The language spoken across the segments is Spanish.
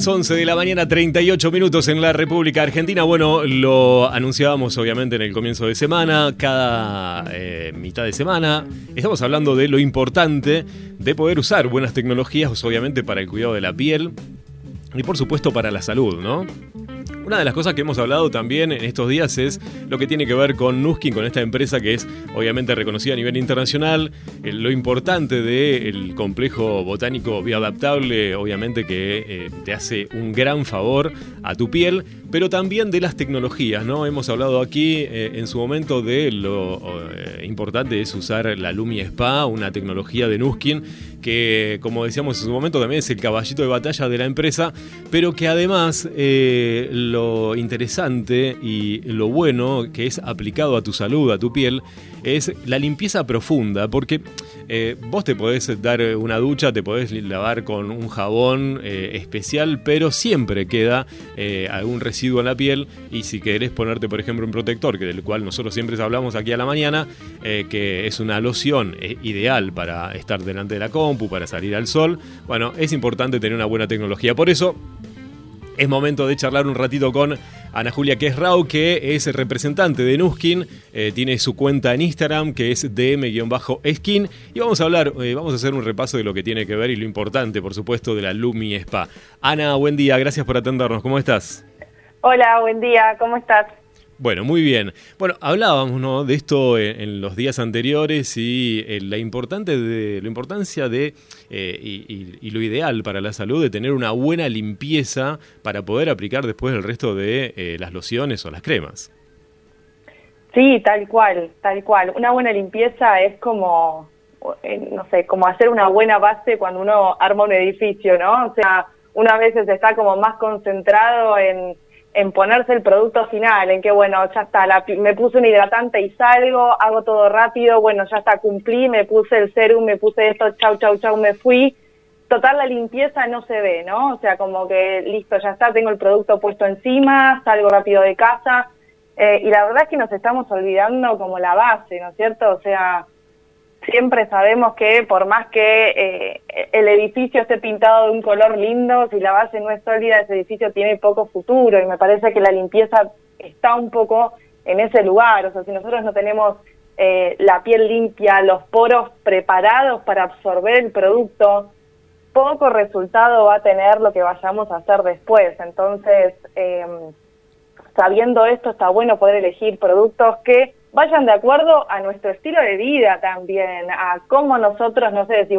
Las 11 de la mañana, 38 minutos en la República Argentina. Bueno, lo anunciábamos obviamente en el comienzo de semana, cada eh, mitad de semana. Estamos hablando de lo importante de poder usar buenas tecnologías, obviamente para el cuidado de la piel y por supuesto para la salud, ¿no? Una de las cosas que hemos hablado también en estos días es lo que tiene que ver con Nuskin, con esta empresa que es obviamente reconocida a nivel internacional, eh, lo importante del complejo botánico bioadaptable, obviamente que eh, te hace un gran favor a tu piel, pero también de las tecnologías, ¿no? Hemos hablado aquí eh, en su momento de lo importante es usar la Lumi Spa, una tecnología de Nuskin que como decíamos en su momento también es el caballito de batalla de la empresa, pero que además lo interesante y lo bueno que es aplicado a tu salud, a tu piel, es la limpieza profunda, porque eh, vos te podés dar una ducha, te podés lavar con un jabón eh, especial, pero siempre queda eh, algún residuo en la piel y si querés ponerte, por ejemplo, un protector, que del cual nosotros siempre hablamos aquí a la mañana, que es una loción ideal para estar delante de la compu, para salir al sol, bueno, es importante tener una buena tecnología. Por eso es momento de charlar un ratito con Ana Julia Quesrau, que es representante de Nuskin, eh, tiene su cuenta en Instagram que es dm-skin y vamos a hablar, eh, vamos a hacer un repaso de lo que tiene que ver y lo importante, por supuesto, de la Lumi Spa. Ana, buen día, gracias por atendernos, ¿cómo estás? Hola, buen día, ¿cómo estás? Bueno, muy bien. Bueno, hablábamos de esto en, los días anteriores y eh, la, importante de, la importancia de eh, y, lo ideal para la salud de tener una buena limpieza para poder aplicar después el resto de eh, las lociones o las cremas. Sí, tal cual, tal cual. Una buena limpieza es como, no sé, como hacer una buena base cuando uno arma un edificio, ¿no? O sea, una veces está como más concentrado en en ponerse el producto final, en que bueno, ya está, me puse un hidratante y salgo, hago todo rápido, bueno, ya está, cumplí, me puse el serum, me puse esto, chau, chau, chau, me fui. Total, la limpieza no se ve, ¿no? O sea, como que listo, ya está, tengo el producto puesto encima, salgo rápido de casa. Eh, y la verdad es que nos estamos olvidando como la base, ¿no es cierto? O sea, siempre sabemos que por más que eh, el edificio esté pintado de un color lindo, si la base no es sólida, ese edificio tiene poco futuro y me parece que la limpieza está un poco en ese lugar. O sea, si nosotros no tenemos eh, la piel limpia, los poros preparados para absorber el producto, poco resultado va a tener lo que vayamos a hacer después. Entonces, eh, sabiendo esto, está bueno poder elegir productos que vayan de acuerdo a nuestro estilo de vida también, a cómo nosotros, no sé, si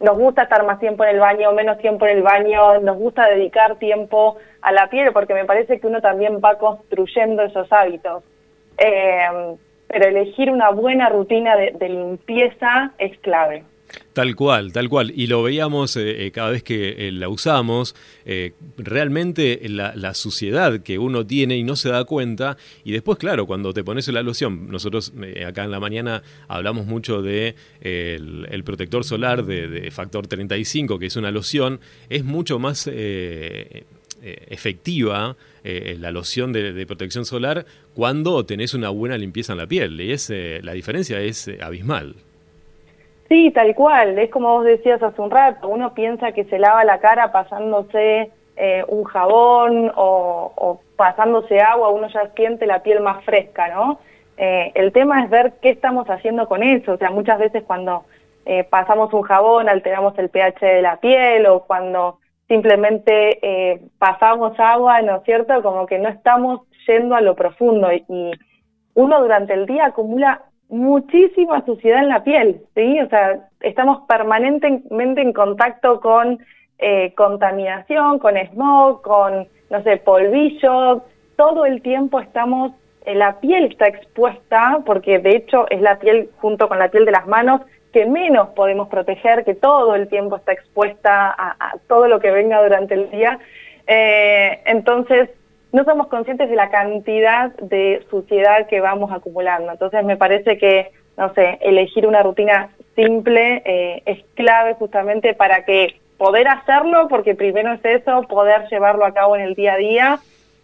nos gusta estar más tiempo en el baño, menos tiempo en el baño, nos gusta dedicar tiempo a la piel, porque me parece que uno también va construyendo esos hábitos. Eh, pero elegir una buena rutina de limpieza es clave. Tal cual, tal cual. Y lo veíamos eh, eh, cada vez que eh, la usamos, realmente la, suciedad que uno tiene y no se da cuenta. Y después, claro, cuando te pones la loción, nosotros acá en la mañana hablamos mucho de el, protector solar de, factor 35, que es una loción, es mucho más efectiva la loción de, protección solar cuando tenés una buena limpieza en la piel. Y es, la diferencia es abismal. Sí, tal cual. Es como vos decías hace un rato, uno piensa que se lava la cara pasándose eh, un jabón o, pasándose agua, uno ya siente la piel más fresca, ¿no? Eh, el tema es ver qué estamos haciendo con eso. O sea, muchas veces cuando eh, pasamos un jabón alteramos el pH de la piel o cuando simplemente pasamos agua, ¿no es cierto? Como que no estamos yendo a lo profundo y, uno durante el día acumula muchísima suciedad en la piel, ¿sí? O sea, estamos permanentemente en contacto con eh, contaminación, con smog, con, no sé, polvillo, todo el tiempo estamos, eh, la piel está expuesta, porque de hecho es la piel junto con la piel de las manos que menos podemos proteger, que todo el tiempo está expuesta a, todo lo que venga durante el día. Eh, entonces, no somos conscientes de la cantidad de suciedad que vamos acumulando. Entonces, me parece que, no sé, elegir una rutina simple eh, es clave justamente para que poder hacerlo, porque primero es eso, poder llevarlo a cabo en el día a día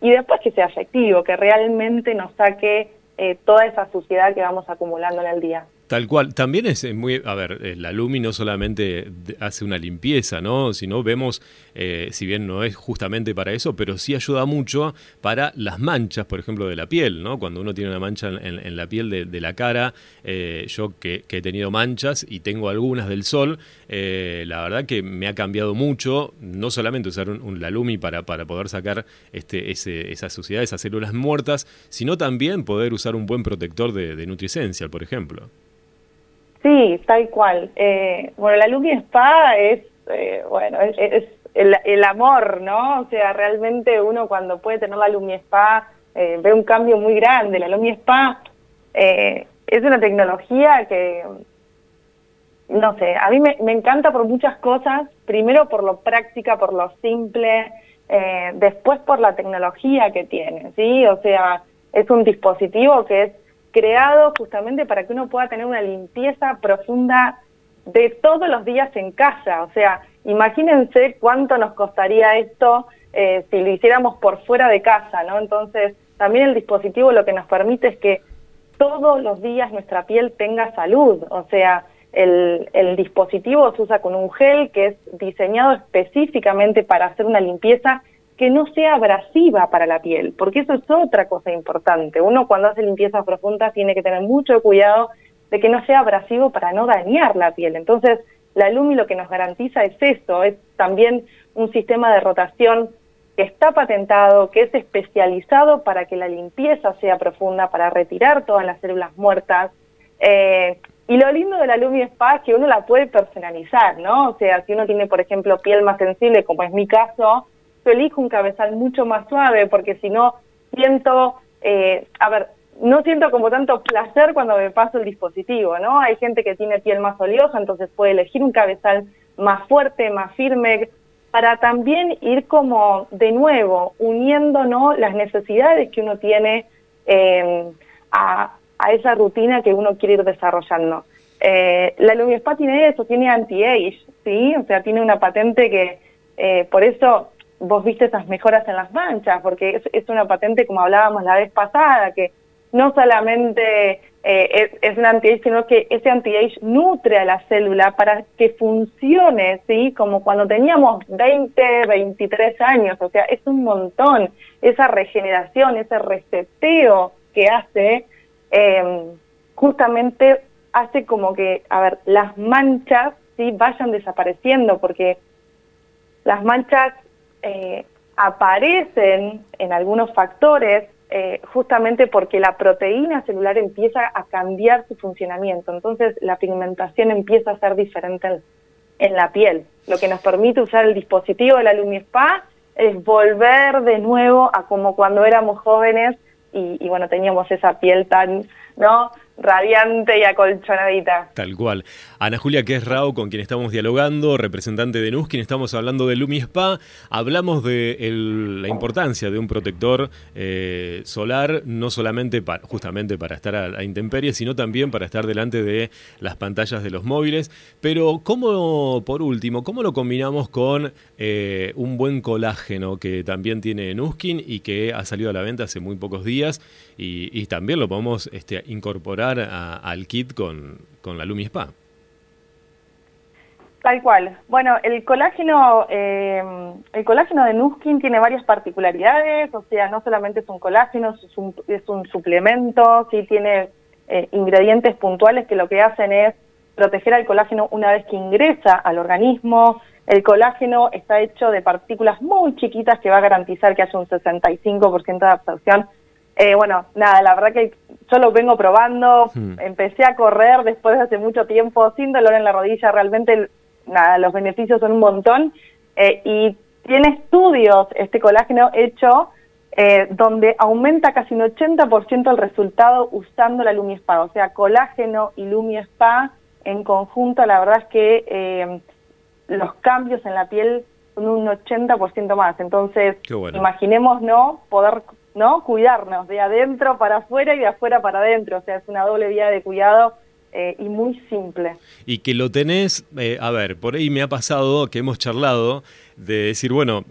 y después que sea efectivo, que realmente nos saque eh, toda esa suciedad que vamos acumulando en el día. Tal cual. También es eh, muy. A ver, eh, la Lumi no solamente hace una limpieza, ¿no? Sino vemos, eh, si bien no es justamente para eso, pero sí ayuda mucho para las manchas, por ejemplo, de la piel, ¿no? Cuando uno tiene una mancha en, la piel de, la cara, yo que, he tenido manchas y tengo algunas del sol, la verdad que me ha cambiado mucho, no solamente usar un, Lumi para, para poder sacar este, ese, esa suciedad, esas células muertas, sino también poder usar un buen protector de, de Nutricencia, por ejemplo. Sí, tal cual. Eh, bueno, la Lucky Spa es, eh, bueno, es, el, amor, ¿no? O sea, realmente uno cuando puede tener la Lumi Spa eh, ve un cambio muy grande. La Lumi Spa es una tecnología que, no sé, a mí me, me, encanta por muchas cosas. Primero por lo práctica, por lo simple, después por la tecnología que tiene, ¿sí? O sea, es un dispositivo que es creado justamente para que uno pueda tener una limpieza profunda de todos los días en casa. O sea, imagínense cuánto nos costaría esto eh, si lo hiciéramos por fuera de casa, ¿no? Entonces, también el dispositivo lo que nos permite es que todos los días nuestra piel tenga salud. O sea, el, el dispositivo se usa con un gel que es diseñado específicamente para hacer una limpieza que no sea abrasiva para la piel, porque eso es otra cosa importante. Uno cuando hace limpieza profunda tiene que tener mucho cuidado de que no sea abrasivo para no dañar la piel. Entonces, la Lumi lo que nos garantiza es eso, es también un sistema de rotación que está patentado, que es especializado para que la limpieza sea profunda, para retirar todas las células muertas. Eh, y lo lindo de la Lumi Spa es que uno la puede personalizar, ¿no? O sea, si uno tiene, por ejemplo, piel más sensible, como es mi caso, yo elijo un cabezal mucho más suave porque si no siento, eh, a ver, no siento como tanto placer cuando me paso el dispositivo, ¿no? Hay gente que tiene piel más oleosa, entonces puede elegir un cabezal más fuerte, más firme, para también ir como de nuevo uniendo las necesidades que uno tiene eh, a, a, esa rutina que uno quiere ir desarrollando. Eh, la Lumiespa tiene eso, tiene anti-age, ¿sí? O sea, tiene una patente que eh, por eso vos viste esas mejoras en las manchas, porque es, una patente, como hablábamos la vez pasada, que no solamente eh, es, un anti-age, sino que ese anti-age nutre a la célula para que funcione, ¿sí? Como cuando teníamos 20, 23 años, o sea, es un montón esa regeneración, ese reseteo que hace, em, justamente hace como que, a ver, las manchas, ¿sí? Vayan desapareciendo, porque las manchas eh, aparecen en algunos factores eh, justamente porque la proteína celular empieza a cambiar su funcionamiento. Entonces la pigmentación empieza a ser diferente en, la piel. Lo que nos permite usar el dispositivo de la LumiSpa es volver de nuevo a como cuando éramos jóvenes y, y bueno, teníamos esa piel tan, ¿no? Radiante y acolchonadita. Tal cual. Ana Julia que es Rao, con quien estamos dialogando, representante de Nuskin, estamos hablando de Lumi Spa. Hablamos de la importancia de un protector eh, solar, no solamente para, justamente para estar a, la intemperie, sino también para estar delante de las pantallas de los móviles. Pero, ¿cómo, por último, cómo lo combinamos con eh, un buen colágeno que también tiene Nuskin y que ha salido a la venta hace muy pocos días? Y, también lo podemos este, incorporar al kit con, con la Lumi Spa. Tal cual. Bueno, el colágeno, eh, el colágeno de Nuskin tiene varias particularidades, o sea, no solamente es un colágeno, es un, es un suplemento, sí tiene eh, ingredientes puntuales que lo que hacen es proteger al colágeno una vez que ingresa al organismo, El colágeno está hecho de partículas muy chiquitas que va a garantizar que haya un 65% de absorción. Eh, bueno, nada, la verdad que yo lo vengo probando, hmm. empecé a correr después de hace mucho tiempo sin dolor en la rodilla, realmente nada, los beneficios son un montón eh, y tiene estudios este colágeno hecho eh, donde aumenta casi un 80% el resultado usando la Lumiespa, o sea, colágeno y Lumiespa en conjunto, la verdad es que eh, los cambios en la piel son un 80% más. Entonces, imaginemos, ¿no? Poder, ¿no? Cuidarnos de adentro para afuera y de afuera para adentro. O sea, es una doble vía de cuidado eh, y muy simple. Y que lo tenés, eh, a ver, por ahí me ha pasado que hemos charlado de decir, bueno,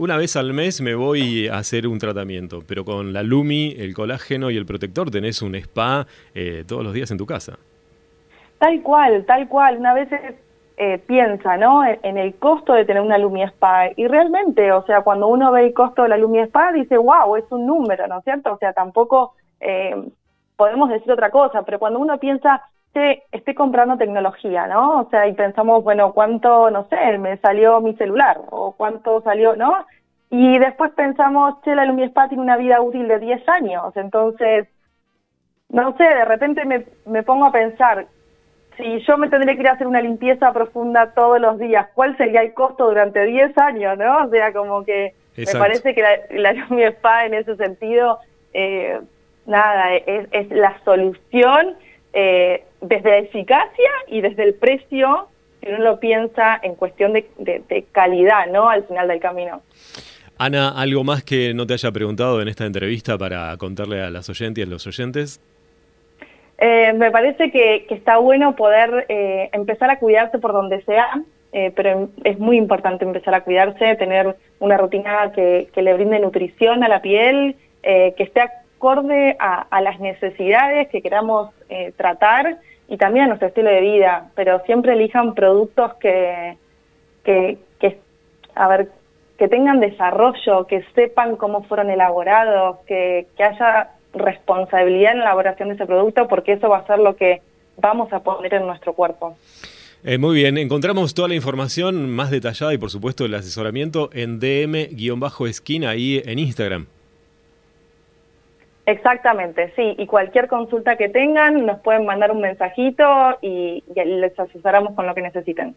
una vez al mes me voy a hacer un tratamiento, pero con la Lumi, el colágeno y el protector tenés un spa todos los días en tu casa. Tal cual, tal cual. Una vez eh, piensa, ¿no? En, el costo de tener una Lumia Spa. Y realmente, o sea, cuando uno ve el costo de la Lumia Spa, dice, wow, es un número, ¿no es cierto? O sea, tampoco eh, podemos decir otra cosa, pero cuando uno piensa, che, estoy comprando tecnología, ¿no? O sea, y pensamos, bueno, ¿cuánto, no sé, me salió mi celular? ¿O cuánto salió, ¿no? Y después pensamos, che, la Lumia Spa tiene una vida útil de 10 años. Entonces, no sé, de repente me, me pongo a pensar, si yo me tendría que ir a hacer una limpieza profunda todos los días, ¿cuál sería el costo durante 10 años, no? O sea, como que me parece que la, la Spa en ese sentido, eh, nada, es, la solución eh, desde la eficacia y desde el precio, si uno lo piensa en cuestión de, de calidad, ¿no? Al final del camino. Ana, ¿algo más que no te haya preguntado en esta entrevista para contarle a las oyentes y a los oyentes? Eh, me parece que, está bueno poder eh, empezar a cuidarse por donde sea, eh, pero es muy importante empezar a cuidarse, tener una rutina que, le brinde nutrición a la piel, que esté acorde a, las necesidades que queramos tratar y también a nuestro estilo de vida, pero siempre elijan productos que, que, a ver, que tengan desarrollo, que sepan cómo fueron elaborados, que, que haya responsabilidad en la elaboración de ese producto porque eso va a ser lo que vamos a poner en nuestro cuerpo. Eh, muy bien, encontramos toda la información más detallada y por supuesto el asesoramiento en DM-esquina ahí en Instagram. Exactamente, sí, y cualquier consulta que tengan nos pueden mandar un mensajito y les asesoramos con lo que necesiten.